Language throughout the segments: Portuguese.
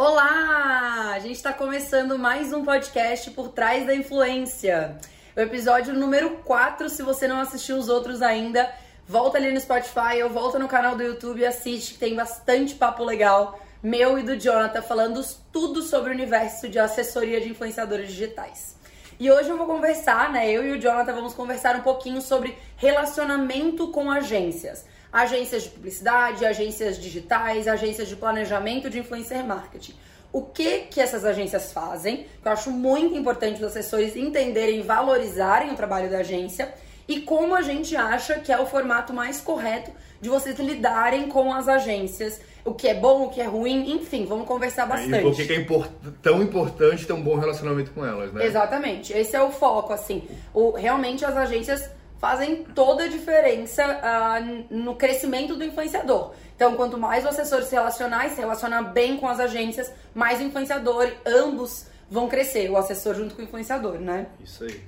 Olá! A gente está começando mais um podcast por trás da influência. O episódio número 4, se você não assistiu os outros ainda, volta ali no Spotify ou volta no canal do YouTube e assiste, que tem bastante papo legal, meu e do Jonathan, falando tudo sobre o universo de assessoria de influenciadores digitais. E hoje eu vou conversar, né? Eu e o Jonathan vamos conversar um pouquinho sobre relacionamento com agências. Agências de publicidade, agências digitais, agências de planejamento de influencer marketing. O que que essas agências fazem? Eu acho muito importante os assessores entenderem e valorizarem o trabalho da agência e como a gente acha que é o formato mais correto de vocês lidarem com as agências, o que é bom, o que é ruim, enfim, vamos conversar bastante. E por que é import tão importante ter um bom relacionamento com elas, né? Exatamente, esse é o foco, assim. O, realmente as agências fazem toda a diferença uh, no crescimento do influenciador. Então, quanto mais o assessor se relacionar e se relacionar bem com as agências, mais o influenciador, ambos vão crescer, o assessor junto com o influenciador, né? Isso aí.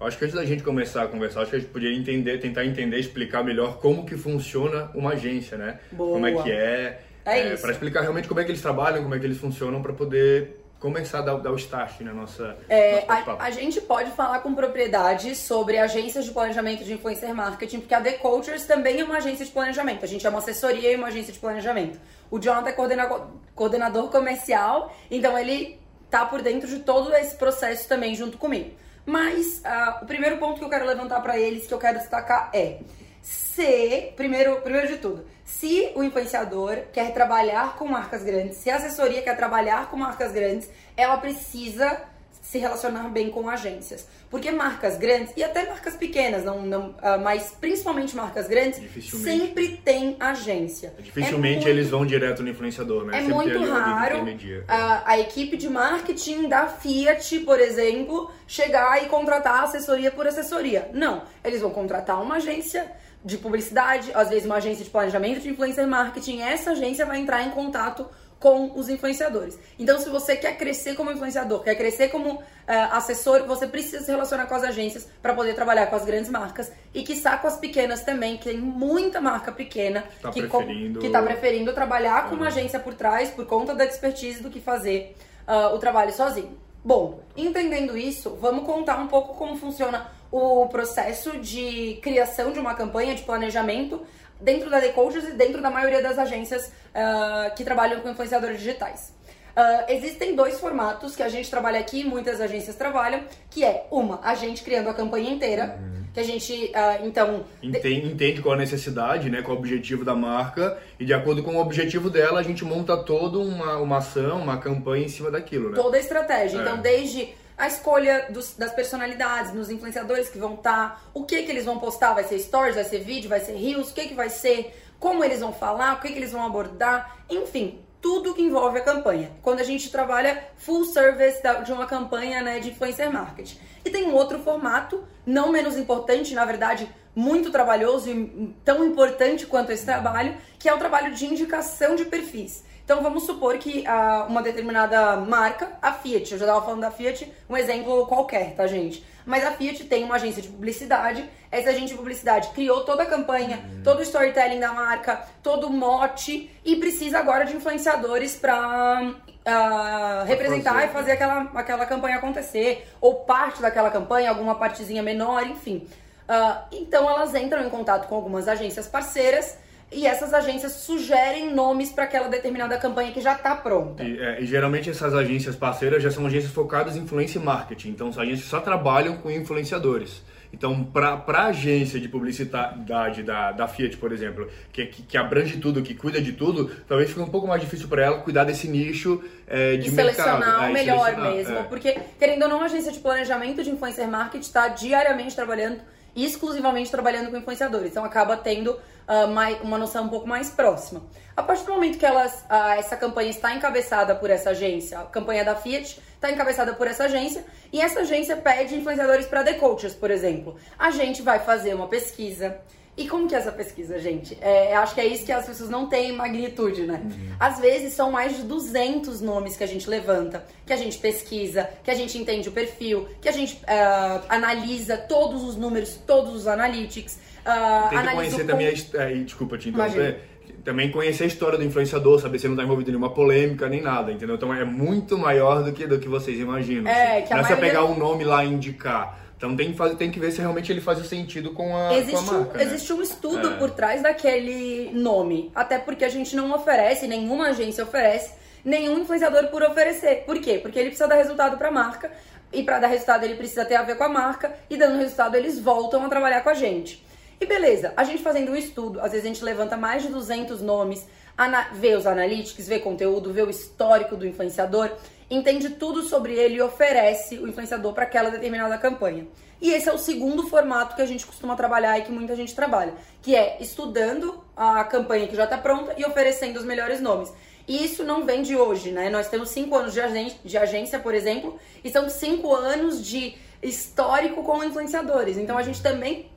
Acho que antes da gente começar a conversar, acho que a gente podia entender, tentar entender, explicar melhor como que funciona uma agência, né? Boa. Como é que é, é, é para explicar realmente como é que eles trabalham, como é que eles funcionam para poder começar a dar, dar, o start na nossa. É, a, a, gente pode falar com propriedade sobre agências de planejamento de influencer marketing, porque a The Cultures também é uma agência de planejamento. A gente é uma assessoria e uma agência de planejamento. O Jonathan é coordenador, coordenador comercial, então ele tá por dentro de todo esse processo também junto comigo. Mas uh, o primeiro ponto que eu quero levantar para eles, que eu quero destacar é se, primeiro, primeiro de tudo, se o influenciador quer trabalhar com marcas grandes, se a assessoria quer trabalhar com marcas grandes, ela precisa se relacionar bem com agências. Porque marcas grandes, e até marcas pequenas, não, não, uh, mas principalmente marcas grandes, sempre tem agência. Dificilmente é muito, eles vão direto no influenciador, né? É sempre muito raro a, a equipe de marketing da Fiat, por exemplo, chegar e contratar assessoria por assessoria. Não, eles vão contratar uma agência de publicidade, às vezes uma agência de planejamento de influencer marketing, essa agência vai entrar em contato com os influenciadores. Então, se você quer crescer como influenciador, quer crescer como uh, assessor, você precisa se relacionar com as agências para poder trabalhar com as grandes marcas e que com as pequenas também, que tem muita marca pequena tá que preferindo... está preferindo trabalhar com uma agência por trás por conta da expertise do que fazer uh, o trabalho sozinho. Bom, entendendo isso, vamos contar um pouco como funciona o processo de criação de uma campanha de planejamento dentro da Decoders e dentro da maioria das agências uh, que trabalham com influenciadores digitais. Uh, existem dois formatos que a gente trabalha aqui, e muitas agências trabalham, que é uma, a gente criando a campanha inteira, uhum. que a gente, uh, então... Entende, entende, qual a necessidade, né, qual o objetivo da marca, e de acordo com o objetivo dela, a gente monta toda uma, uma ação, uma campanha em cima daquilo, né? Toda a estratégia. É. Então, desde a escolha dos, das personalidades, nos influenciadores que vão estar, tá, o que que eles vão postar, vai ser stories, vai ser vídeo, vai ser reels, o que que vai ser, como eles vão falar, o que que eles vão abordar, enfim, tudo que envolve a campanha. Quando a gente trabalha full service de uma campanha né, de influencer marketing. E tem um outro formato, não menos importante, na verdade, muito trabalhoso e tão importante quanto esse trabalho, que é o trabalho de indicação de perfis. Então vamos supor que uh, uma determinada marca, a Fiat, eu já estava falando da Fiat, um exemplo qualquer, tá, gente? Mas a Fiat tem uma agência de publicidade, essa agência de publicidade criou toda a campanha, uhum. todo o storytelling da marca, todo o mote e precisa agora de influenciadores para uh, ah, representar fazer. e fazer aquela, aquela campanha acontecer, ou parte daquela campanha, alguma partezinha menor, enfim. Uh, então elas entram em contato com algumas agências parceiras e essas agências sugerem nomes para aquela determinada campanha que já está pronta. E, é, e, geralmente essas agências parceiras já são agências focadas em influência e marketing, então são agências que só trabalham com influenciadores. Então, para a agência de publicidade da, da Fiat, por exemplo, que, que, que, abrange tudo, que cuida de tudo, talvez fique um pouco mais difícil para ela cuidar desse nicho é, de e mercado. Selecionar o melhor selecionar, mesmo. É. Porque, querendo ou não, a agência de planejamento de influencer marketing está diariamente trabalhando exclusivamente trabalhando com influenciadores. Então acaba tendo uh, mais, uma noção um pouco mais próxima. A partir do momento que elas, uh, essa campanha está encabeçada por essa agência, a campanha da Fiat está encabeçada por essa agência, e essa agência pede influenciadores para The Coaches, por exemplo. A gente vai fazer uma pesquisa e como que é essa pesquisa, gente? É, acho que é isso que as pessoas não têm magnitude, né? Uhum. Às vezes são mais de 200 nomes que a gente levanta, que a gente pesquisa, que a gente entende o perfil, que a gente uh, analisa todos os números, todos os analytics. Uh, Tem que conhecer também, a, é, desculpa te interromper, também conhecer a história do influenciador, saber se ele não está envolvido em nenhuma polêmica nem nada, entendeu? Então é muito maior do que, do que vocês imaginam. É, assim. que a não é só pegar um nome lá e indicar. Então tem que, fazer, tem que ver se realmente ele faz sentido com a, com a Existe, um, marca. né? existe um estudo É. por trás daquele nome. Até porque a gente não oferece, nenhuma agência oferece, nenhum influenciador por oferecer. Por quê? Porque ele precisa dar resultado para a marca. E para dar resultado ele precisa ter a ver com a marca. E dando resultado eles voltam a trabalhar com a gente. E beleza, a gente fazendo um estudo, às vezes a gente levanta mais de 200 nomes, vê os analytics, vê conteúdo, vê o histórico do influenciador, entende tudo sobre ele e oferece o influenciador para aquela determinada campanha. E esse é o segundo formato que a gente costuma trabalhar e que muita gente trabalha, que é estudando a campanha que já está pronta e oferecendo os melhores nomes. E isso não vem de hoje, né? Nós temos cinco anos de agência, de agência, por exemplo, e são cinco anos de histórico com influenciadores. Então a gente também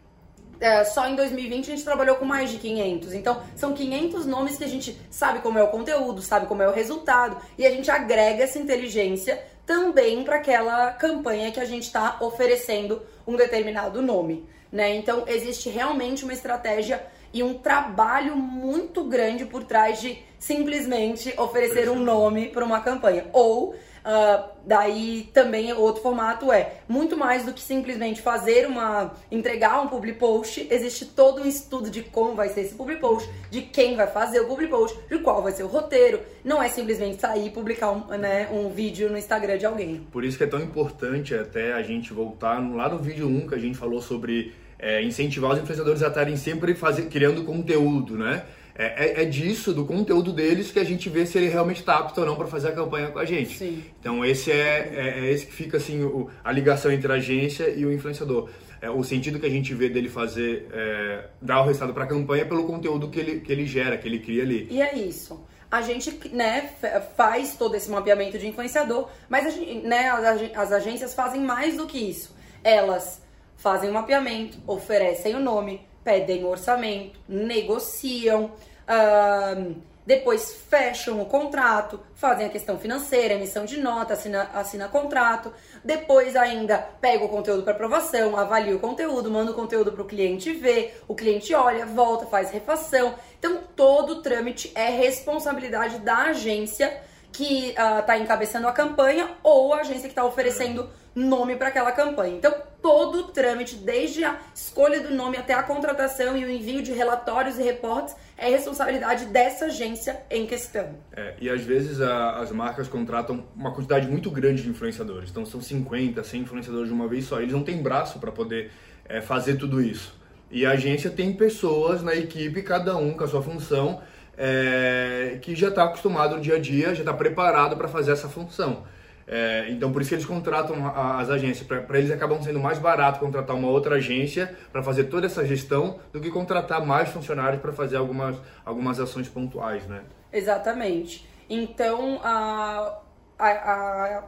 é, só em 2020 a gente trabalhou com mais de 500. Então, são 500 nomes que a gente sabe como é o conteúdo, sabe como é o resultado, e a gente agrega essa inteligência também para aquela campanha que a gente está oferecendo um determinado nome. Né? Então, existe realmente uma estratégia e um trabalho muito grande por trás de simplesmente oferecer um nome para uma campanha. Ou ah, daí também outro formato é muito mais do que simplesmente fazer uma entregar um public post, existe todo um estudo de como vai ser esse public post, de quem vai fazer o public post, de qual vai ser o roteiro. Não é simplesmente sair e publicar um, né, um vídeo no Instagram de alguém. Por isso que é tão importante até a gente voltar lá no vídeo 1 que a gente falou sobre é, incentivar os influenciadores a estarem sempre fazer, criando conteúdo, né? É, é, é disso, do conteúdo deles, que a gente vê se ele realmente está apto ou não para fazer a campanha com a gente. Sim. Então esse é, é, é esse que fica assim o- a ligação entre a agência e o influenciador. É, o sentido que a gente vê dele fazer, é, dar o resultado para a campanha é pelo conteúdo que ele, que ele gera, que ele cria ali. E é isso. A gente né, fa- faz todo esse mapeamento de influenciador, mas gente- né, as, as agências fazem mais do que isso. Elas fazem o mapeamento, oferecem o nome, pedem orçamento, negociam, ahn, depois fecham o contrato, fazem a questão financeira, emissão de nota, assina, assina contrato, depois ainda pega o conteúdo para aprovação, avalia o conteúdo, manda o conteúdo para o cliente ver, o cliente olha, volta, faz refação. Então todo o trâmite é responsabilidade da agência que está encabeçando a campanha ou a agência que está oferecendo nome para aquela campanha. Então, todo o trâmite, desde a escolha do nome até a contratação e o envio de relatórios e reportes, é responsabilidade dessa agência em questão. É, e às vezes a- as marcas contratam uma quantidade muito grande de influenciadores. Então são 50, 100 influenciadores de uma vez só. Eles não têm braço para poder é, fazer tudo isso. E a agência tem pessoas na equipe, cada um com a sua função, é, que já está acostumado no dia a dia, já está preparado para fazer essa função. É, então por isso que eles contratam a- as agências. Para eles acabam sendo mais barato contratar uma outra agência para fazer toda essa gestão do que contratar mais funcionários para fazer algumas, algumas ações pontuais, né? Exatamente. Então, a, a,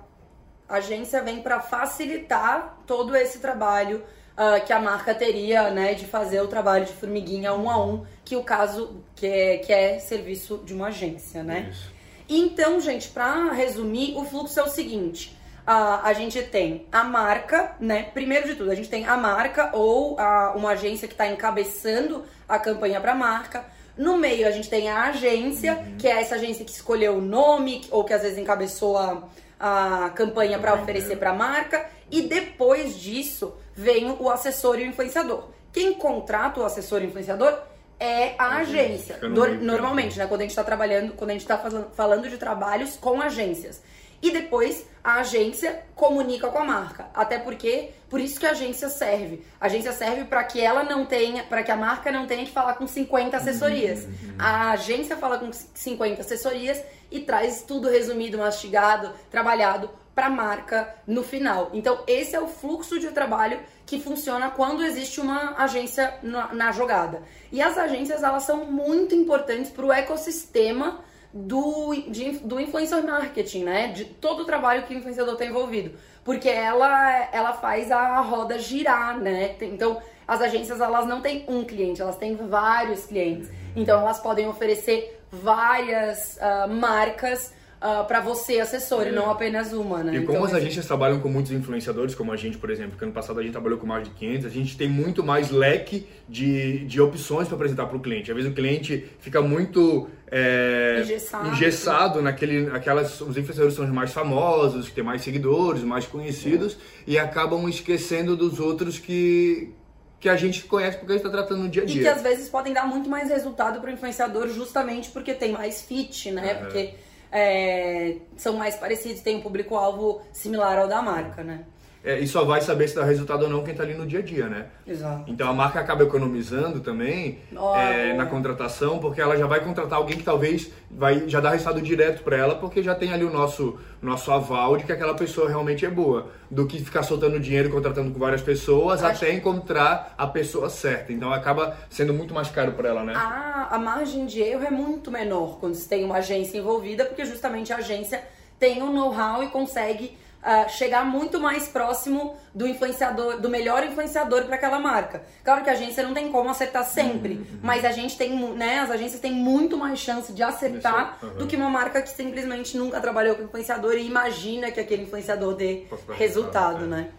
a agência vem para facilitar todo esse trabalho ah, que a marca teria, né, de fazer o trabalho de formiguinha um a um, que o caso que é, que é serviço de uma agência, né? Isso. Então, gente, para resumir, o fluxo é o seguinte: a, a gente tem a marca, né? Primeiro de tudo, a gente tem a marca ou a- uma agência que está encabeçando a campanha para a marca. No meio, a gente tem a agência, que é essa agência que escolheu o nome ou que às vezes encabeçou a, a campanha para oferecer para a marca. E depois disso, vem o assessor e o influenciador. Quem contrata o assessor e o influenciador é a agência. Normalmente, né? Quando a gente está trabalhando, quando a gente está falando de trabalhos com agências. E depois a agência comunica com a marca. Até porque, por isso que a agência serve. A agência serve para que ela não tenha, para que a marca não tenha que falar com 50 assessorias. A agência fala com 50 assessorias e traz tudo resumido, mastigado, trabalhado para a marca no final. Então, esse é o fluxo de trabalho que funciona quando existe uma agência na, na jogada. E as agências, elas são muito importantes para o ecossistema do, de- do influencer marketing, né? De todo o trabalho que o influenciador está envolvido. Porque ela, ela faz a roda girar, né? Tem- Então, as agências, elas não têm um cliente, elas têm vários clientes. Então, elas podem oferecer várias ah, marcas uh, para você, assessor, é. e não apenas uma, né? E como então, as agências trabalham com muitos influenciadores, como a gente, por exemplo, que ano passado a gente trabalhou com mais de 500, a gente tem muito mais leque de, de opções para apresentar para o cliente. Às vezes o cliente fica muito é, engessado, engessado naquele, aquelas, os influenciadores são os mais famosos, que têm mais seguidores, mais conhecidos, é. e acabam esquecendo dos outros que que a gente conhece porque a gente está tratando no dia a dia. E que às vezes podem dar muito mais resultado para o influenciador justamente porque tem mais fit, né? Porque é, são mais parecidos, tem um público-alvo similar ao da marca, né? É, e só vai saber se dá resultado ou não quem está ali no dia a dia, né? Exato. Então a marca acaba economizando também é, na contratação, porque ela já vai contratar alguém que talvez vai já dar resultado direto para ela, porque já tem ali o nosso, nosso aval de que aquela pessoa realmente é boa, do que ficar soltando dinheiro e contratando com várias pessoas Acho... até encontrar a pessoa certa. Então acaba sendo muito mais caro para ela, né? A, a margem de erro é muito menor quando você tem uma agência envolvida, porque justamente a agência tem o um know-how e consegue uh, chegar muito mais próximo do influenciador, do melhor influenciador para aquela marca. Claro que a agência não tem como acertar sempre, uhum, uhum. mas a gente tem, né, as agências têm muito mais chance de acertar uhum. do que uma marca que simplesmente nunca trabalhou com influenciador e imagina que aquele influenciador dê resultado, é. né?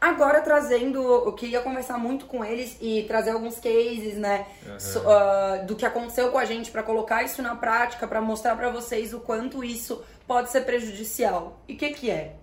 Agora trazendo, eu queria conversar muito com eles e trazer alguns cases, né, uhum. so, uh, do que aconteceu com a gente para colocar isso na prática, para mostrar para vocês o quanto isso pode ser prejudicial. E o que que é?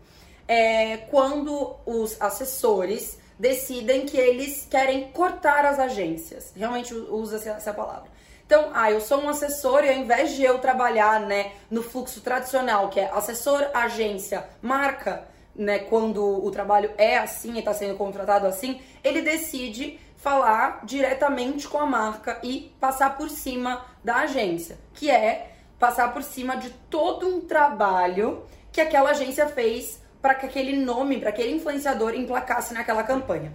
É quando os assessores decidem que eles querem cortar as agências. Realmente usa essa palavra. Então, ah, eu sou um assessor e ao invés de eu trabalhar, né, no fluxo tradicional, que é assessor, agência, marca, né, quando o trabalho é assim e está sendo contratado assim, ele decide falar diretamente com a marca e passar por cima da agência, que é passar por cima de todo um trabalho que aquela agência fez para que aquele nome, para aquele influenciador emplacasse naquela campanha.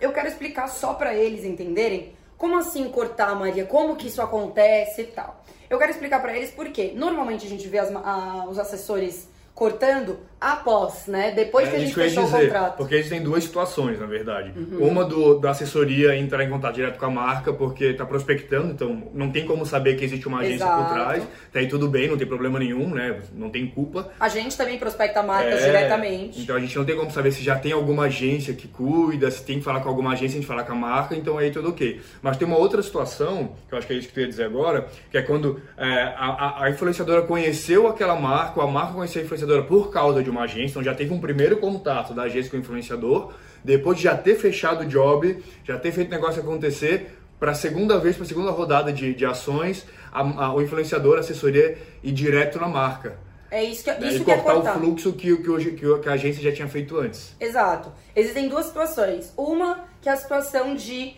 Eu quero explicar só para eles entenderem como assim cortar, Maria, como que isso acontece e tal. Eu quero explicar para eles porque normalmente a gente vê as, a, os assessores cortando após, né? Depois é, que a gente fechou dizer, o contrato. Porque a gente tem duas situações, na verdade. Uhum. Uma do, da assessoria entrar em contato direto com a marca porque está prospectando, então não tem como saber que existe uma agência Exato. por trás. Tá aí tudo bem, não tem problema nenhum, né? Não tem culpa. A gente também prospecta marcas é, diretamente. Então a gente não tem como saber se já tem alguma agência que cuida, se tem que falar com alguma agência, a gente falar com a marca, então aí tudo ok. Mas tem uma outra situação, que eu acho que é isso que tu ia dizer agora, que é quando é, a, a influenciadora conheceu aquela marca, ou a marca conheceu a influenciadora por causa de uma agência, então já teve um primeiro contato da agência com o influenciador, depois de já ter fechado o job, já ter feito o negócio acontecer, para a segunda vez, para a segunda rodada de, de ações, a, a, o influenciador, a assessoria ir direto na marca. É isso que, né? isso e que é cortar cortar o fluxo que, que, que, que a agência já tinha feito antes. Exato. Existem duas situações. Uma que é a situação de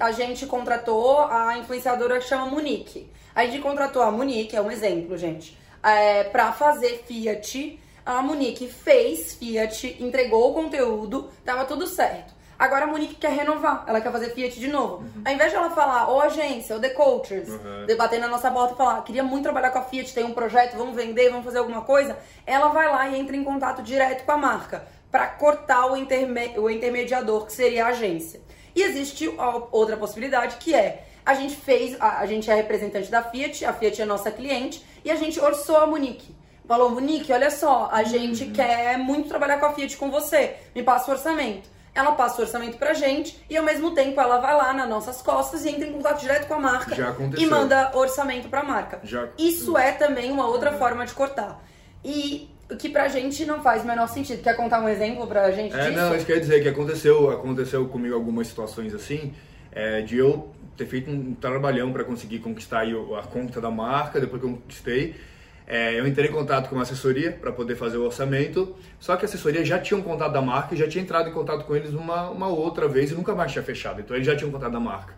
a gente contratou a influenciadora que chama Monique. A gente contratou a Monique, é um exemplo, gente, é, para fazer Fiat a Monique fez Fiat, entregou o conteúdo, tava tudo certo. Agora a Monique quer renovar, ela quer fazer Fiat de novo. Uhum. Ao invés de ela falar, ô agência, ô The Coachers, uhum. debater na nossa porta e falar, queria muito trabalhar com a Fiat, tem um projeto, vamos vender, vamos fazer alguma coisa, ela vai lá e entra em contato direto com a marca para cortar o, interme o intermediador, que seria a agência. E existe outra possibilidade que é a gente fez, a, a gente é representante da Fiat, a Fiat é nossa cliente, e a gente orçou a Monique falou, Monique, olha só, a gente uhum. quer muito trabalhar com a Fiat com você, me passa o orçamento. Ela passa o orçamento pra gente e ao mesmo tempo ela vai lá nas nossas costas e entra em contato direto com a marca e manda orçamento pra marca. Já... Isso é também uma outra uhum. forma de cortar. E o que pra gente não faz o menor sentido. Quer contar um exemplo pra gente é, disso? Não, isso quer dizer que aconteceu, aconteceu comigo algumas situações assim, é, de eu ter feito um trabalhão para conseguir conquistar a conta da marca, depois que eu conquistei, é, eu entrei em contato com uma assessoria para poder fazer o orçamento, só que a assessoria já tinha um contato da marca e já tinha entrado em contato com eles uma, uma outra vez e nunca mais tinha fechado. Então ele já tinha um contato da marca.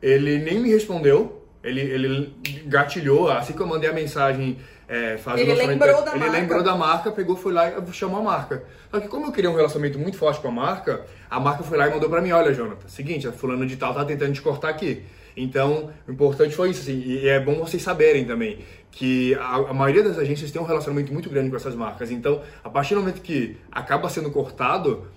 Ele nem me respondeu, ele, ele gatilhou, assim que eu mandei a mensagem é, ele lembrou da ele marca. lembrou da marca, pegou, foi lá e chamou a marca. Só que como eu queria um relacionamento muito forte com a marca, a marca foi lá e mandou para mim, olha, Jonathan, seguinte, a fulano de tal tá tentando te cortar aqui. Então, o importante foi isso, assim, e é bom vocês saberem também que a, a, maioria das agências tem um relacionamento muito grande com essas marcas. Então, a partir do momento que acaba sendo cortado,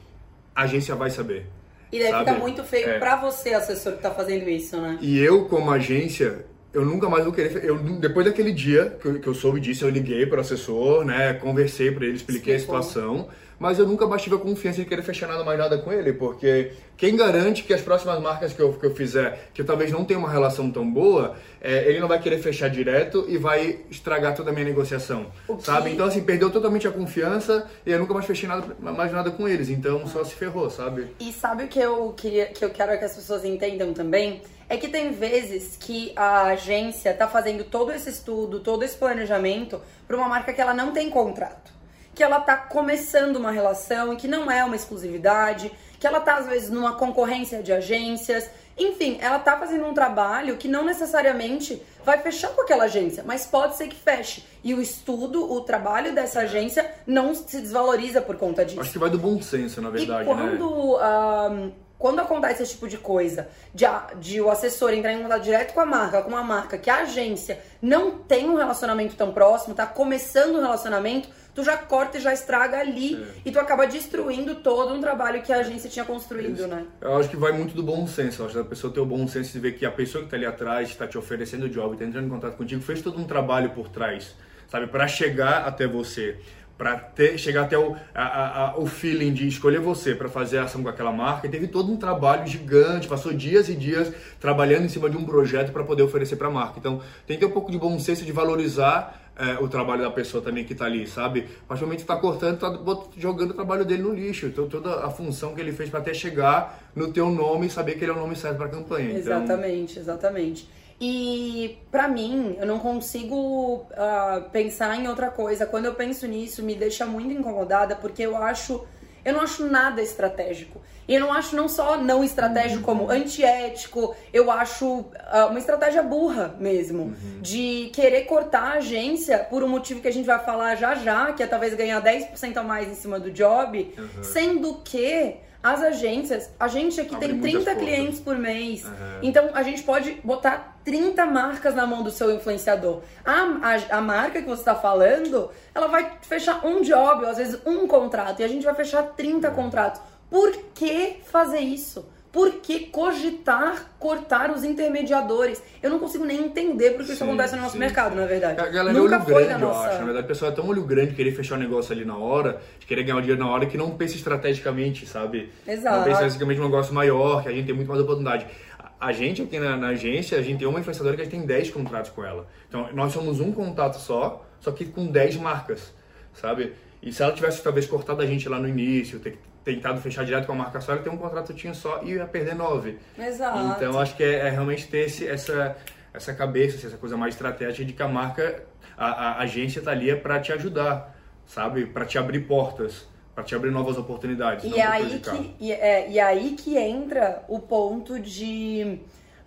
a agência vai saber. E daí sabe? fica muito feio é. para você, assessor, que tá fazendo isso, né? E eu, como agência, eu nunca mais vou querer. Eu, depois daquele dia que eu, que eu soube disso, eu liguei para o assessor, né? Conversei para ele, expliquei Explicou. a situação mas eu nunca mais tive a confiança de querer fechar nada mais nada com ele, porque quem garante que as próximas marcas que eu, que eu fizer, que eu talvez não tenha uma relação tão boa, é, ele não vai querer fechar direto e vai estragar toda a minha negociação, sabe? Então, assim, perdeu totalmente a confiança e eu nunca mais fechei nada, mais nada com eles, então só se ferrou, sabe? E sabe o que eu, queria, que eu quero que as pessoas entendam também? É que tem vezes que a agência tá fazendo todo esse estudo, todo esse planejamento para uma marca que ela não tem contrato que ela tá começando uma relação e que não é uma exclusividade, que ela tá às vezes numa concorrência de agências. Enfim, ela tá fazendo um trabalho que não necessariamente vai fechar com aquela agência, mas pode ser que feche. E o estudo, o trabalho dessa agência não se desvaloriza por conta disso. Acho que vai do bom senso, na verdade. E quando, né? Quando acontece esse tipo de coisa, de, de o assessor entrar em contato direto com a marca, com uma marca que a agência não tem um relacionamento tão próximo, tá começando um relacionamento, tu já corta e já estraga ali é. e tu acaba destruindo todo um trabalho que a agência tinha construído, Isso. né? Eu acho que vai muito do bom senso. Eu acho que a pessoa ter o bom senso de ver que a pessoa que está ali atrás está te oferecendo o job, está entrando em contato contigo, fez todo um trabalho por trás, sabe, para chegar até você para chegar até o, a, a, o feeling de escolher você para fazer a ação com aquela marca. E teve todo um trabalho gigante, passou dias e dias trabalhando em cima de um projeto para poder oferecer para a marca. Então tem que ter um pouco de bom senso de valorizar é, o trabalho da pessoa também que está ali, sabe? Que está cortando, está jogando o trabalho dele no lixo. Então, toda a função que ele fez para até chegar no teu nome e saber que ele é o nome certo para a campanha. Exatamente, então... exatamente. E para mim, eu não consigo uh, pensar em outra coisa. Quando eu penso nisso, me deixa muito incomodada, porque eu acho eu não acho nada estratégico. E eu não acho não só não estratégico como antiético, eu acho uh, uma estratégia burra mesmo. Uhum. De querer cortar a agência por um motivo que a gente vai falar já já, que é talvez ganhar 10% a mais em cima do job, uhum. sendo que as agências, a gente aqui Abre tem 30 clientes por mês. Uhum. Então a gente pode botar 30 marcas na mão do seu influenciador. A, a, a marca que você está falando, ela vai fechar um job, ou às vezes um contrato, e a gente vai fechar 30 uhum. contratos. Por que fazer isso? Por que cogitar cortar os intermediadores? Eu não consigo nem entender porque sim, isso acontece no nosso sim, mercado, sim. na verdade. A galera Nunca é olho foi grande, nossa... eu acho. Na verdade, o pessoal é tão olho grande querer fechar o negócio ali na hora, de querer ganhar o dinheiro na hora, que não pensa estrategicamente, sabe? Exato. Não pensa estrategicamente um negócio maior, que a gente tem muito mais oportunidade. A gente aqui na, na agência, a gente tem uma influenciadora que a gente tem 10 contratos com ela. Então, nós somos um contato só, só que com 10 marcas, sabe? E se ela tivesse talvez cortado a gente lá no início, ter tentado fechar direto com a marca só, ele tem um contrato tinha só e ia perder nove. Exato. Então acho que é, é realmente ter esse, essa, essa cabeça, essa coisa mais estratégica de que a marca, a, a agência está ali é para te ajudar, sabe? Para te abrir portas para te abrir novas oportunidades. E é aí que e, é, e aí que entra o ponto de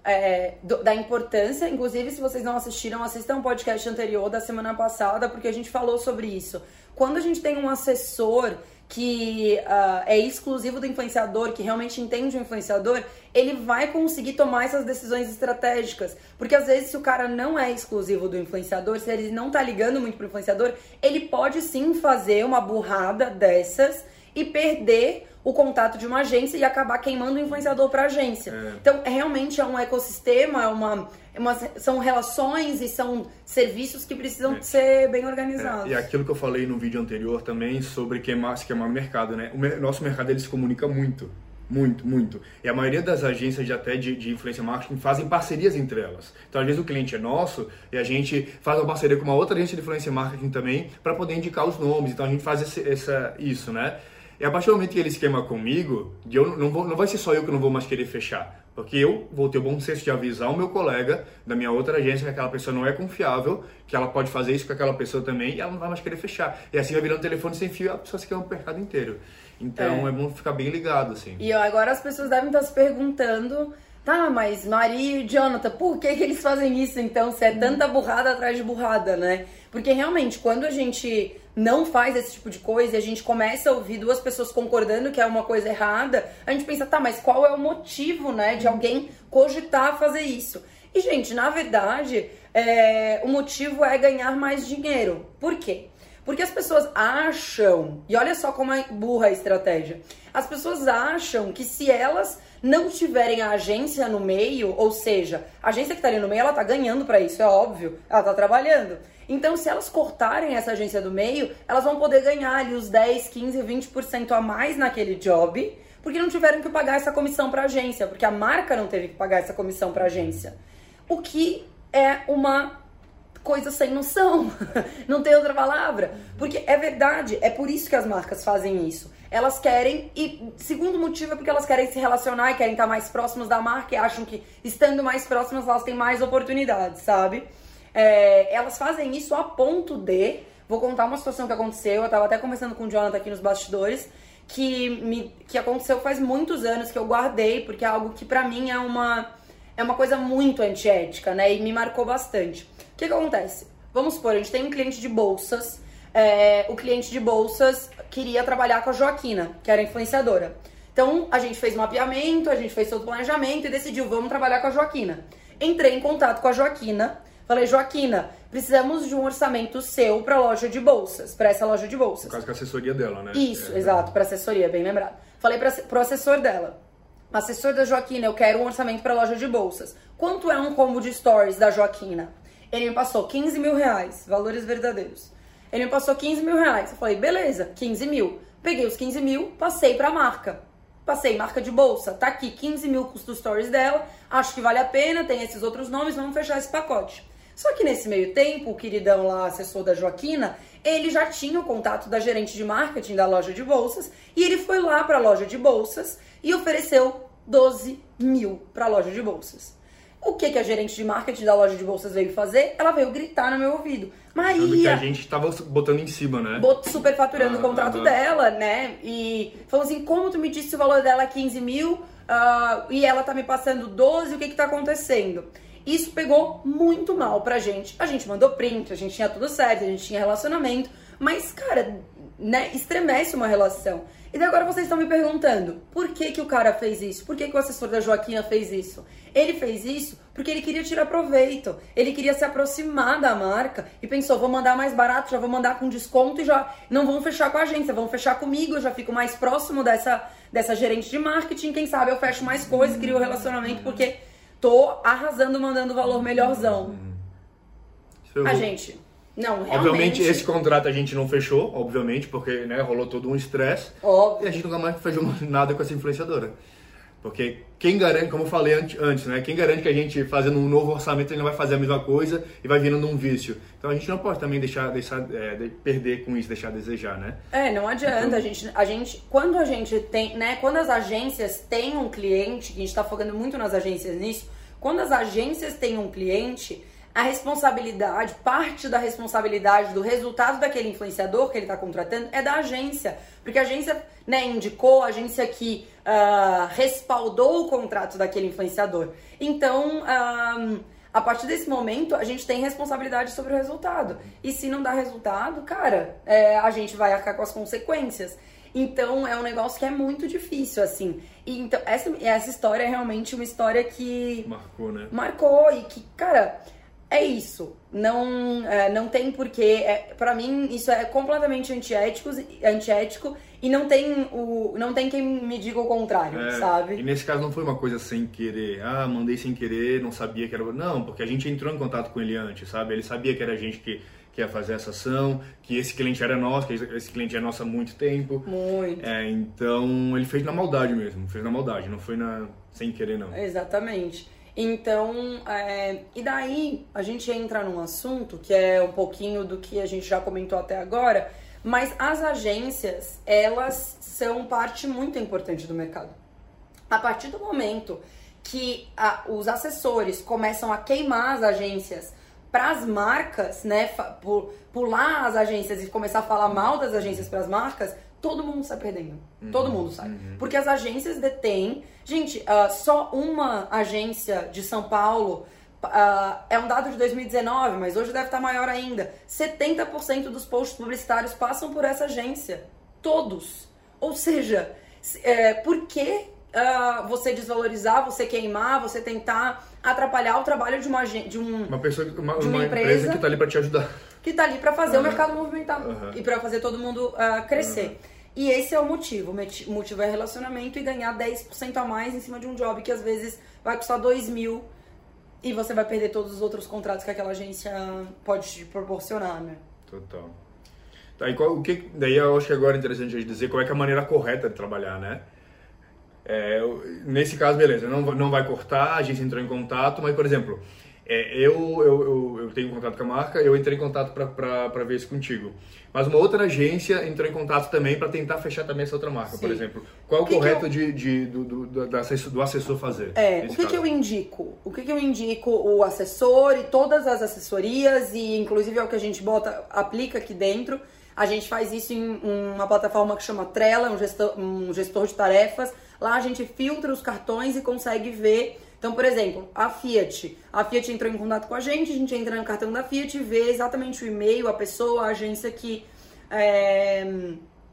é, do, da importância. Inclusive, se vocês não assistiram, assistam o podcast anterior da semana passada, porque a gente falou sobre isso. Quando a gente tem um assessor que uh, é exclusivo do influenciador, que realmente entende o influenciador, ele vai conseguir tomar essas decisões estratégicas. Porque às vezes, se o cara não é exclusivo do influenciador, se ele não tá ligando muito pro influenciador, ele pode sim fazer uma burrada dessas e perder o contato de uma agência e acabar queimando o influenciador para a agência. É. Então, é, realmente é um ecossistema, é uma, é uma, são relações e são serviços que precisam é. ser bem organizados. É. E aquilo que eu falei no vídeo anterior também sobre queimar, se queimar no mercado, né? O nosso mercado ele se comunica muito. Muito, muito. E a maioria das agências de até de, de influência marketing fazem parcerias entre elas. Então, às vezes, o cliente é nosso e a gente faz uma parceria com uma outra agência de influência marketing também para poder indicar os nomes. Então, a gente faz esse, essa, isso, né? E a partir do momento que ele esquema comigo, eu não, vou, não vai ser só eu que não vou mais querer fechar. Porque eu vou ter o bom senso de avisar o meu colega da minha outra agência que aquela pessoa não é confiável, que ela pode fazer isso com aquela pessoa também e ela não vai mais querer fechar. E assim vai virando telefone sem fio e a pessoa se queima o mercado inteiro. Então é. é bom ficar bem ligado, assim. E agora as pessoas devem estar se perguntando Tá, mas Maria e Jonathan, por que, que eles fazem isso então? Se é tanta burrada atrás de burrada, né? Porque realmente, quando a gente não faz esse tipo de coisa e a gente começa a ouvir duas pessoas concordando que é uma coisa errada, a gente pensa, tá, mas qual é o motivo, né, de alguém cogitar fazer isso? E, gente, na verdade, é, o motivo é ganhar mais dinheiro. Por quê? Porque as pessoas acham, e olha só como é burra a estratégia. As pessoas acham que se elas não tiverem a agência no meio, ou seja, a agência que tá ali no meio, ela tá ganhando para isso, é óbvio, ela tá trabalhando. Então, se elas cortarem essa agência do meio, elas vão poder ganhar ali os 10, 15, 20% a mais naquele job, porque não tiveram que pagar essa comissão para agência, porque a marca não teve que pagar essa comissão para agência. O que é uma coisa sem noção. Não tem outra palavra. Porque é verdade, é por isso que as marcas fazem isso. Elas querem, e segundo motivo é porque elas querem se relacionar e querem estar mais próximas da marca e acham que estando mais próximas elas têm mais oportunidades, sabe? É, elas fazem isso a ponto de. Vou contar uma situação que aconteceu, eu tava até conversando com o Jonathan aqui nos bastidores, que, me, que aconteceu faz muitos anos, que eu guardei, porque é algo que pra mim é uma, é uma coisa muito antiética, né? E me marcou bastante. O que, que acontece? Vamos supor, a gente tem um cliente de bolsas, é, o cliente de bolsas queria trabalhar com a Joaquina, que era influenciadora. Então a gente fez mapeamento, a gente fez todo o planejamento e decidiu, vamos trabalhar com a Joaquina. Entrei em contato com a Joaquina Falei, Joaquina, precisamos de um orçamento seu para loja de bolsas, para essa loja de bolsas. Por causa da assessoria dela, né? Isso, é, exato, para assessoria, bem lembrado. Falei para pro assessor dela. Assessor da Joaquina, eu quero um orçamento para loja de bolsas. Quanto é um combo de stories da Joaquina? Ele me passou 15 mil reais, valores verdadeiros. Ele me passou 15 mil reais. Eu falei, beleza, 15 mil. Peguei os 15 mil, passei pra marca. Passei marca de bolsa, tá aqui 15 mil custo stories dela, acho que vale a pena, tem esses outros nomes, vamos fechar esse pacote. Só que nesse meio tempo, o queridão lá, assessor da Joaquina, ele já tinha o contato da gerente de marketing da loja de bolsas e ele foi lá para a loja de bolsas e ofereceu 12 mil para a loja de bolsas. O que, que a gerente de marketing da loja de bolsas veio fazer? Ela veio gritar no meu ouvido. Maria! que a gente tava botando em cima, né? Superfaturando ah, o contrato ah, dela, né? E falou assim: como tu me disse o valor dela é 15 mil uh, e ela tá me passando 12, o que que tá acontecendo? Isso pegou muito mal pra gente. A gente mandou print, a gente tinha tudo certo, a gente tinha relacionamento, mas, cara, né, estremece uma relação. E daí agora vocês estão me perguntando, por que que o cara fez isso? Por que que o assessor da Joaquina fez isso? Ele fez isso porque ele queria tirar proveito, ele queria se aproximar da marca e pensou, vou mandar mais barato, já vou mandar com desconto e já não vão fechar com a agência, vão fechar comigo, eu já fico mais próximo dessa, dessa gerente de marketing, quem sabe eu fecho mais coisas, crio um relacionamento, porque tô arrasando, mandando valor melhorzão. Uhum. A gente. Não, realmente. Obviamente, esse contrato a gente não fechou, obviamente, porque né, rolou todo um estresse. E a gente nunca mais fechou nada com essa influenciadora. Porque quem garante, como eu falei antes, né? Quem garante que a gente fazendo um novo orçamento ele não vai fazer a mesma coisa e vai virando um vício. Então a gente não pode também deixar, deixar é, de perder com isso, deixar a desejar, né? É, não adianta. Então... A, gente, a gente, quando a gente tem, né? Quando as agências têm um cliente, que a gente está focando muito nas agências nisso, quando as agências têm um cliente, a responsabilidade, parte da responsabilidade do resultado daquele influenciador que ele está contratando é da agência. Porque a agência né, indicou, a agência que uh, respaldou o contrato daquele influenciador. Então, uh, a partir desse momento, a gente tem responsabilidade sobre o resultado. E se não dá resultado, cara, é, a gente vai arcar com as consequências. Então é um negócio que é muito difícil, assim. E, então, essa, essa história é realmente uma história que. Marcou, né? Marcou e que, cara, é isso. Não, é, não tem porquê. É, para mim, isso é completamente antiético, antiético e não tem, o, não tem quem me diga o contrário, é, sabe? E nesse caso não foi uma coisa sem querer. Ah, mandei sem querer, não sabia que era. Não, porque a gente entrou em contato com ele antes, sabe? Ele sabia que era a gente que, que ia fazer essa ação, que esse cliente era nosso, que esse cliente é nosso há muito tempo. Muito. É, então ele fez na maldade mesmo, fez na maldade, não foi na sem querer não. Exatamente. Então, é, e daí a gente entra num assunto que é um pouquinho do que a gente já comentou até agora, mas as agências, elas são parte muito importante do mercado. A partir do momento que a, os assessores começam a queimar as agências para as marcas, né, pular as agências e começar a falar mal das agências para as marcas, todo mundo sai perdendo. Uhum, todo mundo sai. Uhum. Porque as agências detêm. Gente, uh, só uma agência de São Paulo. Uh, é um dado de 2019, mas hoje deve estar maior ainda. 70% dos posts publicitários passam por essa agência. Todos. Ou seja, é, por que uh, você desvalorizar, você queimar, você tentar atrapalhar o trabalho de uma, de um, uma pessoa, uma, uma empresa, empresa que está ali para te ajudar. que tá ali para fazer Uhum. o mercado movimentar Uhum. e para fazer todo mundo ah, crescer. E esse é o motivo. O motivo é relacionamento e ganhar 10% a mais em cima de um job que às vezes vai custar 2 mil e você vai perder todos os outros contratos que aquela agência pode te proporcionar, né? Total. Tá, e qual, o que, daí eu acho que agora é interessante a gente dizer qual é, é a maneira correta de trabalhar, né? É, nesse caso, beleza, não, não vai cortar, a agência entrou em contato, mas, por exemplo, é, eu, eu, eu, eu tenho contato com a marca, eu entrei em contato para ver isso contigo. Mas uma outra agência entrou em contato também para tentar fechar também essa outra marca, por Sim. exemplo. Qual é o, que que correto eu- de, de- do, do, do, assessor, do assessor fazer? É, o que, que eu indico? O que, que eu indico o assessor e todas as assessorias, e inclusive é o que a gente bota, aplica aqui dentro. A gente faz isso em uma plataforma que chama Trello, um gestor, um gestor de tarefas. Lá a gente filtra os cartões e consegue ver. Então, por exemplo, a Fiat. A Fiat entrou em contato com a gente, a gente entra no cartão da Fiat e vê exatamente o e-mail, a pessoa, a agência que é,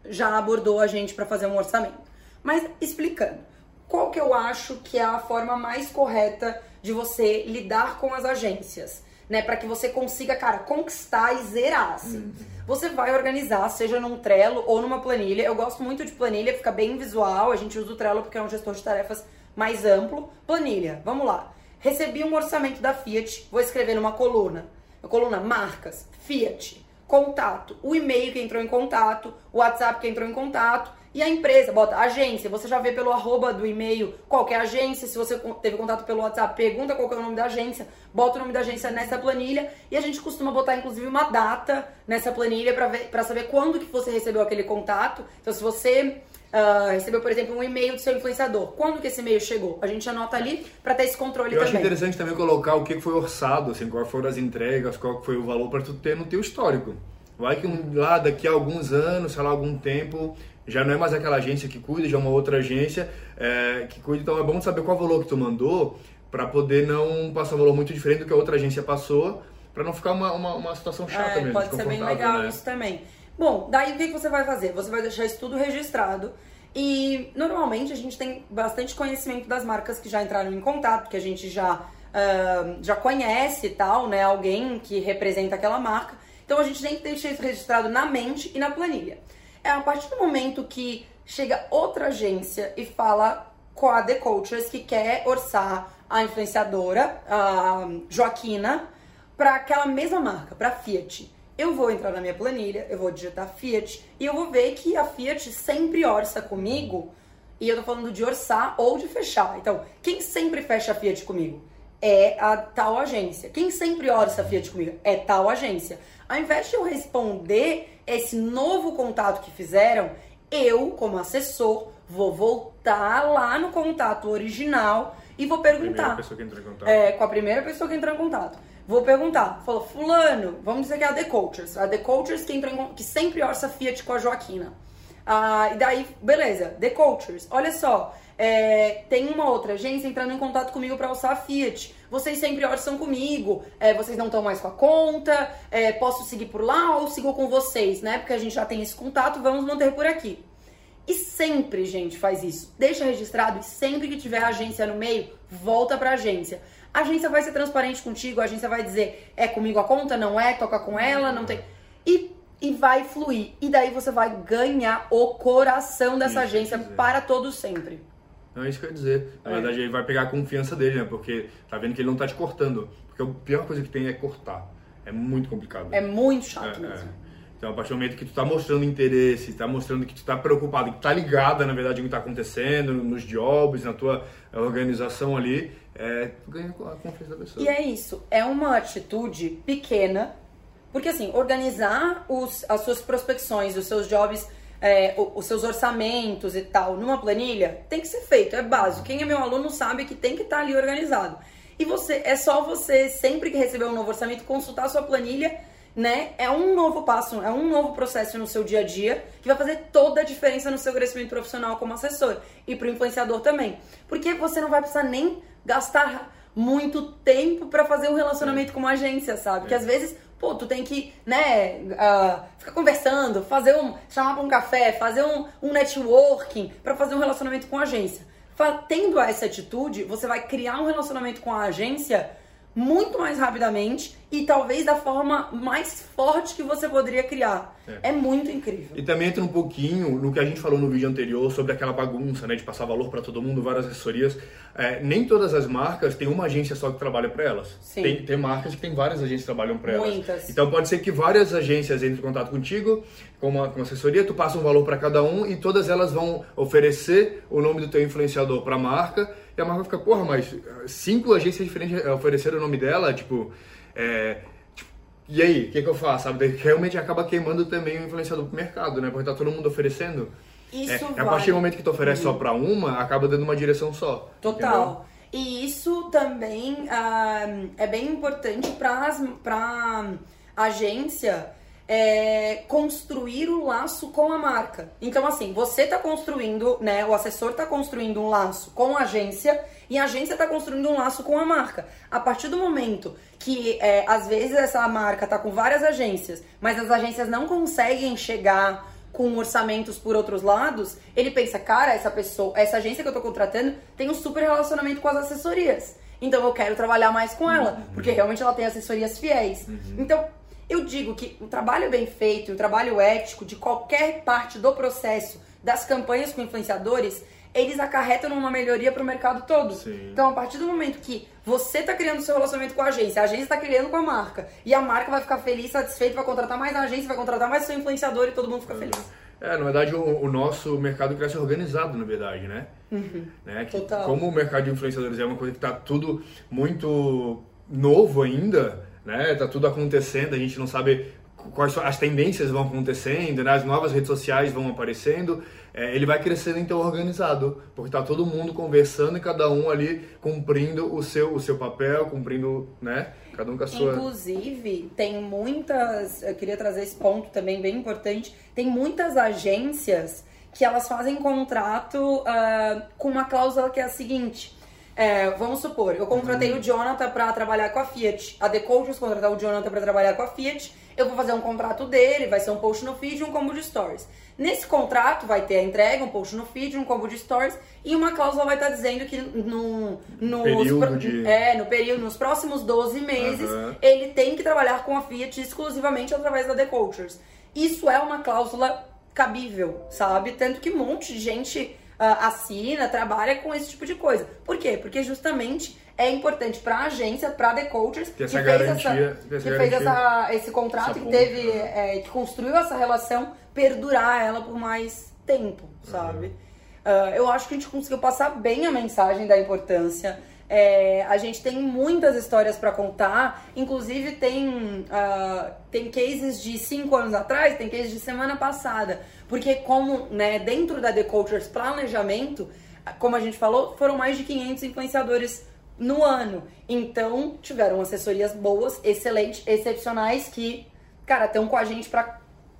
já abordou a gente para fazer um orçamento. Mas explicando, qual que eu acho que é a forma mais correta de você lidar com as agências, né, para que você consiga, cara, conquistar e zerar. Assim. Você vai organizar, seja num Trello ou numa planilha. Eu gosto muito de planilha, fica bem visual. A gente usa o Trello porque é um gestor de tarefas mais amplo. Planilha, vamos lá. Recebi um orçamento da Fiat, vou escrever numa coluna. A coluna marcas, Fiat, contato, o e-mail que entrou em contato, o WhatsApp que entrou em contato e a empresa, bota agência, você já vê pelo arroba do e-mail qual que a agência, se você teve contato pelo WhatsApp, pergunta qual é o nome da agência, bota o nome da agência nessa planilha e a gente costuma botar inclusive uma data nessa planilha para saber quando que você recebeu aquele contato. Então se você ah, recebeu, por exemplo, um e-mail do seu influenciador, quando que esse e-mail chegou? A gente anota ali para ter esse controle Eu acho também. interessante também colocar o que foi orçado, assim, quais foram as entregas, qual foi o valor para tu ter no teu histórico. Vai que um, lá daqui a alguns anos, sei lá, algum tempo, já não é mais aquela agência que cuida, já é uma outra agência é, que cuida. Então é bom saber qual valor que tu mandou para poder não passar um valor muito diferente do que a outra agência passou, para não ficar uma, uma, uma situação chata É, mesmo, pode ser bem legal né? isso também. Bom, daí o que, você vai fazer? Você vai deixar isso tudo registrado. E normalmente a gente tem bastante conhecimento das marcas que já entraram em contato, que a gente já, ah, já conhece tal, né? Alguém que representa aquela marca. Então a gente tem que deixar isso registrado na mente e na planilha. É a partir do momento que chega outra agência e fala com a The Cultures que quer orçar a influenciadora, a Joaquina, para aquela mesma marca, para Fiat. Eu vou entrar na minha planilha, eu vou digitar Fiat e eu vou ver que a Fiat sempre orça comigo. E eu tô falando de orçar ou de fechar. Então, quem sempre fecha a Fiat comigo? É a tal agência. Quem sempre orça a Fiat comigo? É tal agência. Ao invés de eu responder esse novo contato que fizeram, eu, como assessor, vou voltar lá no contato original e vou Primeira perguntar. pessoa que entrou em contato. É, com a primeira pessoa que entrou em contato. Vou perguntar, falou, fulano, vamos dizer que é a The Cultures. A The Cultures que, entrou em que sempre orça Fiat com a Joaquina. Ah, e daí, beleza, The Cultures, olha só, é, tem uma outra agência entrando em contato comigo para orçar a Fiat. Vocês sempre orçam comigo, é, vocês não estão mais com a conta, é, posso seguir por lá ou sigo com vocês, né? Porque a gente já tem esse contato, vamos manter por aqui. E sempre, gente, faz isso. Deixa registrado e sempre que tiver agência no meio, volta pra agência. A agência vai ser transparente contigo, a agência vai dizer, é comigo a conta, não é, toca com ela, não tem. E, e vai fluir. E daí você vai ganhar o coração dessa Isso, agência para todo sempre. Não é isso que eu ia dizer. Na É. verdade, ele vai pegar a confiança dele, né? Porque tá vendo que ele não tá te cortando. Porque a pior coisa que tem é cortar. É muito complicado. É muito chato É, é. Então, a partir do momento que tu tá mostrando interesse, tá mostrando que tu tá preocupado, que tá ligada, na verdade, no que tá acontecendo, nos jobs, na tua organização ali, é, tu ganha a confiança da pessoa. E é isso, é uma atitude pequena, porque assim, organizar os, as suas prospecções, os seus jobs, é, os seus orçamentos e tal numa planilha tem que ser feito, é básico. Quem é meu aluno sabe que tem que estar ali organizado. E você, é só você, sempre que receber um novo orçamento, consultar a sua planilha, né? É um novo passo, é um novo processo no seu dia a dia que vai fazer toda a diferença no seu crescimento profissional como assessor e pro influenciador também. Porque você não vai precisar nem gastar muito tempo pra fazer um relacionamento com uma agência, sabe? Porque às vezes, pô, tu tem que, né, ah, ficar conversando, fazer um, chamar pra um café, fazer um, um networking pra fazer um relacionamento com a agência. Tendo essa atitude, você vai criar um relacionamento com a agência muito mais rapidamente e talvez da forma mais forte que você poderia criar. É. é. muito incrível. E também entra um pouquinho no que a gente falou no vídeo anterior sobre aquela bagunça, né, de passar valor para todo mundo, várias assessorias. É, nem todas as marcas têm uma agência só que trabalha para elas. Sim. Tem, tem marcas que tem várias agências que trabalham para elas. Muitas. Então pode ser que várias agências entrem em contato contigo com uma, com uma assessoria, tu passa um valor para cada um e todas elas vão oferecer o nome do teu influenciador para a marca e a marca fica, porra, mas cinco agências diferentes ofereceram o nome dela, tipo, é, tipo e aí, o que, que eu faço? Sabe? Realmente acaba queimando também o influenciador pro mercado, né? Porque tá todo mundo oferecendo. Isso é, vale. A partir do momento que tu oferece uhum. só para uma, acaba dando uma direção só. Total. Entendeu? E isso também uh, é bem importante para agência é, construir o laço com a marca. Então, assim, você está construindo, né? O assessor está construindo um laço com a agência e a agência está construindo um laço com a marca. A partir do momento que, é, às vezes, essa marca está com várias agências, mas as agências não conseguem chegar com orçamentos por outros lados, ele pensa, cara, essa pessoa, essa agência que eu estou contratando tem um super relacionamento com as assessorias. Então eu quero trabalhar mais com ela, uhum. porque realmente ela tem assessorias fiéis. Uhum. Então, eu digo que o trabalho bem feito, o trabalho ético de qualquer parte do processo das campanhas com influenciadores, eles acarretam numa melhoria para o mercado todo. Sim. Então, a partir do momento que você está criando seu relacionamento com a agência, a agência está criando com a marca, e a marca vai ficar feliz, satisfeita, vai contratar mais a agência, vai contratar mais seu influenciador e todo mundo fica é. feliz. É, na verdade, o, o, nosso mercado cresce organizado, na verdade, né? Uhum. né? Que, Total. Como o mercado de influenciadores é uma coisa que está tudo muito novo ainda, né? Tá tudo acontecendo, a gente não sabe quais as tendências vão acontecendo, né? as novas redes sociais vão aparecendo, é, ele vai crescendo então organizado, porque tá todo mundo conversando e cada um ali cumprindo o seu o seu papel, cumprindo, né? Cada um com a sua. Inclusive, tem muitas, eu queria trazer esse ponto também bem importante, tem muitas agências que elas fazem contrato uh, com uma cláusula que é a seguinte: é, vamos supor, eu contratei uhum. o Jonathan para trabalhar com a Fiat. A The Coaches contratar o Jonathan para trabalhar com a Fiat. Eu vou fazer um contrato dele, vai ser um post no feed e um combo de stories. Nesse contrato vai ter a entrega, um post no feed, um combo de stories e uma cláusula vai estar tá dizendo que no, no, período de... é, no período, nos próximos 12 meses, uhum. ele tem que trabalhar com a Fiat exclusivamente através da The Coaches. Isso é uma cláusula cabível, sabe? Tanto que um monte de gente assina, trabalha com esse tipo de coisa. Por quê? Porque justamente é importante para a agência, para a The Coaches, que, essa que fez, essa, que fez essa, esse contrato, que teve, é, que construiu essa relação, perdurar ela por mais tempo, sabe? Uhum. Uh, eu acho que a gente conseguiu passar bem a mensagem da importância. É, a gente tem muitas histórias para contar, inclusive tem, uh, tem cases de cinco anos atrás, tem cases de semana passada, porque como né, dentro da The Cultures Planejamento, como a gente falou, foram mais de 500 influenciadores no ano. Então, tiveram assessorias boas, excelentes, excepcionais, que, cara, estão com a gente para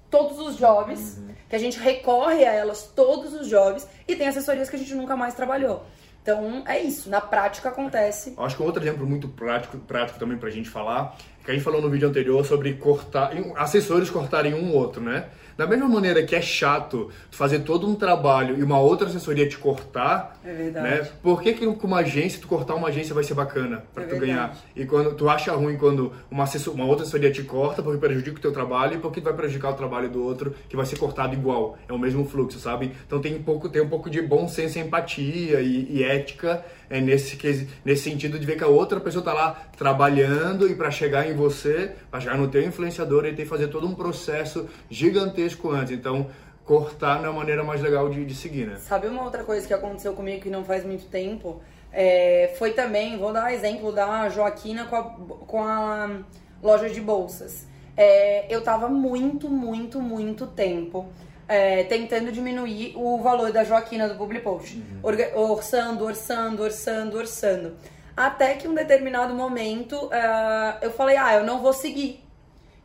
todos os jobs, uhum. que a gente recorre a elas todos os jobs, e tem assessorias que a gente nunca mais trabalhou. Então é isso, na prática acontece. Acho que um outro exemplo muito prático, prático também pra gente falar, que a gente falou no vídeo anterior sobre cortar, assessores cortarem um outro, né? Da mesma maneira que é chato fazer todo um trabalho e uma outra assessoria te cortar, é verdade. Né? Por que, que com uma agência, tu cortar uma agência vai ser bacana para é tu verdade. ganhar? E quando tu acha ruim quando uma, assessor, uma outra assessoria te corta porque prejudica o teu trabalho e porque vai prejudicar o trabalho do outro que vai ser cortado igual. É o mesmo fluxo, sabe? Então tem um pouco, tem um pouco de bom senso e empatia e, e ética é nesse, nesse sentido de ver que a outra pessoa está lá trabalhando e para chegar em você, para chegar no teu influenciador, ele tem que fazer todo um processo gigantesco antes. Então, cortar não é a maneira mais legal de, de seguir, né? Sabe uma outra coisa que aconteceu comigo que não faz muito tempo? É, foi também, vou dar exemplo da Joaquina com a, com a loja de bolsas. É, eu tava muito, muito, muito tempo é, tentando diminuir o valor da Joaquina do Public Post. Uhum. Orçando, orçando, orçando, orçando. Até que um determinado momento uh, eu falei, ah, eu não vou seguir.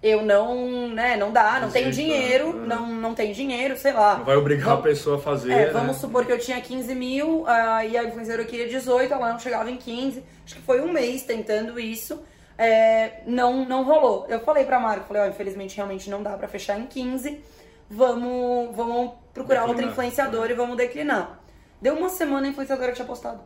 Eu não, né, não dá, não tenho dinheiro, uhum. não, não tenho dinheiro, sei lá. Não vai obrigar vamos, a pessoa a fazer. É, né? vamos supor que eu tinha 15 mil uh, e a influenciadora queria 18, ela não chegava em 15. Acho que foi um mês tentando isso. É, não, não rolou. Eu falei pra Marco, falei, ó, oh, infelizmente realmente não dá pra fechar em 15 vamos, vamos procurar outra influenciadora e vamos declinar. Deu uma semana a influenciadora tinha postado.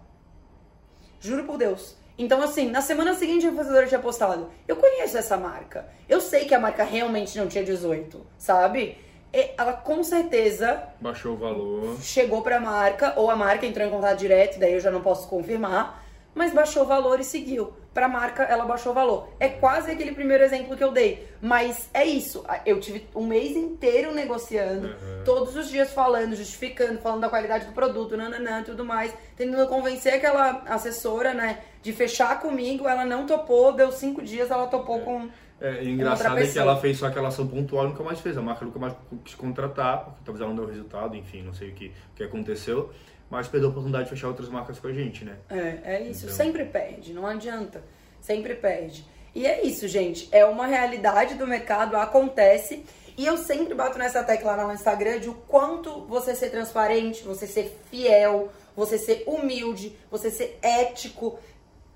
Juro por Deus. Então, assim, na semana seguinte a influenciadora tinha postado, eu conheço essa marca. Eu sei que a marca realmente não tinha 18, sabe? E ela com certeza Baixou o valor. chegou pra marca, ou a marca entrou em contato direto, daí eu já não posso confirmar, mas baixou o valor e seguiu. Pra marca, ela baixou o valor. É quase aquele primeiro exemplo que eu dei. Mas é isso. Eu tive um mês inteiro negociando, Uhum. todos os dias falando, justificando, falando da qualidade do produto, nananã, tudo mais. Tentando convencer aquela assessora, né, de fechar comigo. Ela não topou, deu cinco dias, ela topou com. É, engraçado é que ela fez só aquela ação pontual e nunca mais fez. A marca nunca mais quis contratar, porque talvez ela não deu resultado, enfim, não sei o que, o que aconteceu. Mas perdeu a oportunidade de fechar outras marcas com a gente, né? É, é isso. Então. Sempre perde, não adianta. Sempre perde. E é isso, gente. É uma realidade do mercado, acontece. E eu sempre bato nessa tecla lá no Instagram de o quanto você ser transparente, você ser fiel, você ser humilde, você ser ético.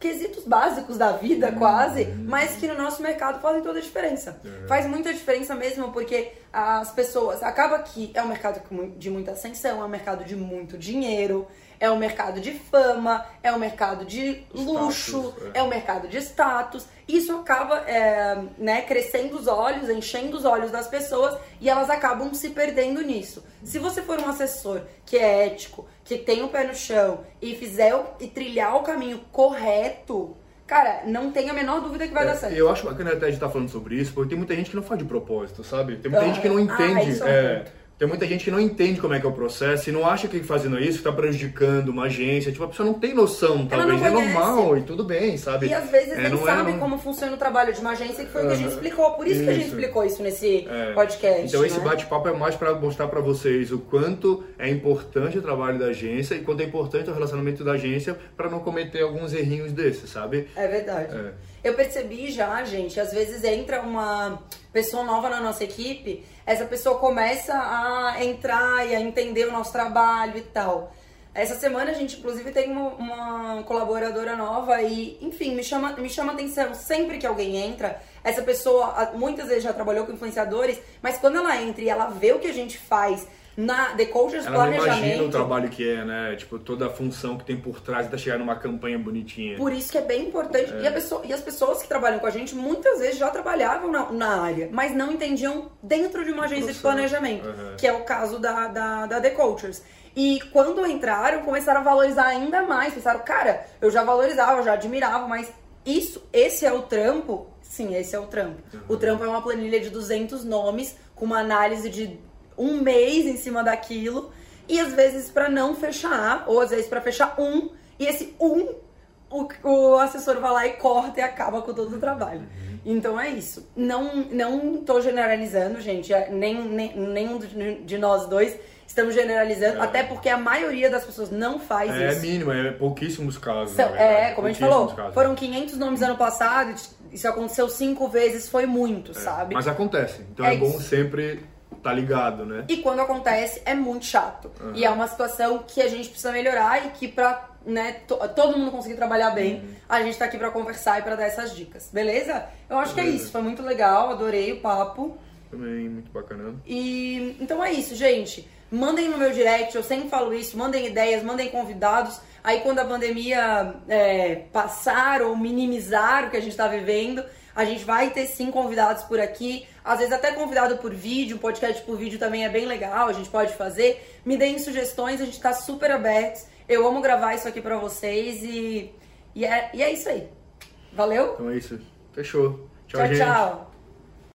Quesitos básicos da vida, quase, mas que no nosso mercado fazem toda a diferença. Faz muita diferença mesmo, porque as pessoas. Acaba que é um mercado de muita ascensão, é um mercado de muito dinheiro, é um mercado de fama, é um mercado de luxo, Status, é é. um mercado de status. Isso acaba é, né, crescendo os olhos, enchendo os olhos das pessoas e elas acabam se perdendo nisso. Se você for um assessor que é ético, que tem o pé no chão e fizer o- e trilhar o caminho correto, cara, não tem a menor dúvida que vai dar É, certo. eu acho bacana até a gente estar falando sobre isso, porque tem muita gente que não faz de propósito, sabe? Tem muita Ah, gente que não ah, entende. isso é é. Tem muita gente que não entende como é que é o processo e não acha que fazendo isso está prejudicando uma agência. Tipo, a pessoa não tem noção, talvez. É normal e tudo bem, sabe? E às vezes É, nem não é- sabe não- como funciona o trabalho de uma agência, que foi o que a gente explicou. Por isso, que a gente Isso. explicou isso nesse É. podcast. Então esse né? bate-papo é mais para mostrar para vocês o quanto é importante o trabalho da agência e quanto é importante o relacionamento da agência para não cometer alguns errinhos desses, sabe? É verdade. É. Eu percebi já, gente, às vezes entra uma pessoa nova na nossa equipe, essa pessoa começa a entrar e a entender o nosso trabalho e tal. Essa semana a gente, inclusive, tem uma, uma colaboradora nova e, enfim, me chama, me chama atenção. Sempre que alguém entra, essa pessoa muitas vezes já trabalhou com influenciadores, mas quando ela entra e ela vê o que a gente faz na The Cultures Ela não imagina o Planejamento, trabalho que é, né? Tipo, toda a função que tem por trás até chegar numa campanha bonitinha. Por isso que é bem importante. É. E, pessoa- e as pessoas que trabalham com a gente muitas vezes já trabalhavam na, na área, mas não entendiam dentro de uma agência de Processo. planejamento, Uhum. que é o caso da, da, da The Cultures. E quando entraram, começaram a valorizar ainda mais. Pensaram, cara, eu já valorizava, eu já admirava, mas isso, esse é o trampo? Sim, esse é o trampo. O trampo é uma planilha de 200 nomes, com uma análise de um mês em cima daquilo, e às vezes pra não fechar, ou às vezes pra fechar um, e esse um o, o assessor vai lá e corta e acaba com todo o trabalho. Então é isso. Não, não tô generalizando, gente. é, Nem, nem, nenhum de, nós dois estamos generalizando, É. até porque a maioria das pessoas não faz É isso. mínimo, é pouquíssimos casos. São- é, como a gente falou, casos. foram 500 nomes ano passado, isso aconteceu cinco vezes, foi muito, É, sabe? Mas acontece. Então É é, bom sempre estar ligado, né? E quando acontece, é muito chato. Uhum. E é uma situação que a gente precisa melhorar e que pra né, to- todo mundo conseguir trabalhar bem, Uhum. a gente tá aqui pra conversar e pra dar essas dicas. Beleza? Eu acho que é Beleza. isso. Foi muito legal, adorei o papo. Também muito bacana. E então é isso, gente. Mandem no meu direct, eu sempre falo isso, mandem ideias, mandem convidados. Aí quando a pandemia é, passar ou minimizar o que a gente tá vivendo, a gente vai ter sim convidados por aqui. Às vezes até convidado por vídeo, podcast por vídeo também é bem legal, a gente pode fazer. Me deem sugestões, a gente tá super abertos. Eu amo gravar isso aqui pra vocês e, e, é, e é isso aí. Valeu? Então é isso. Fechou. Tchau, tchau.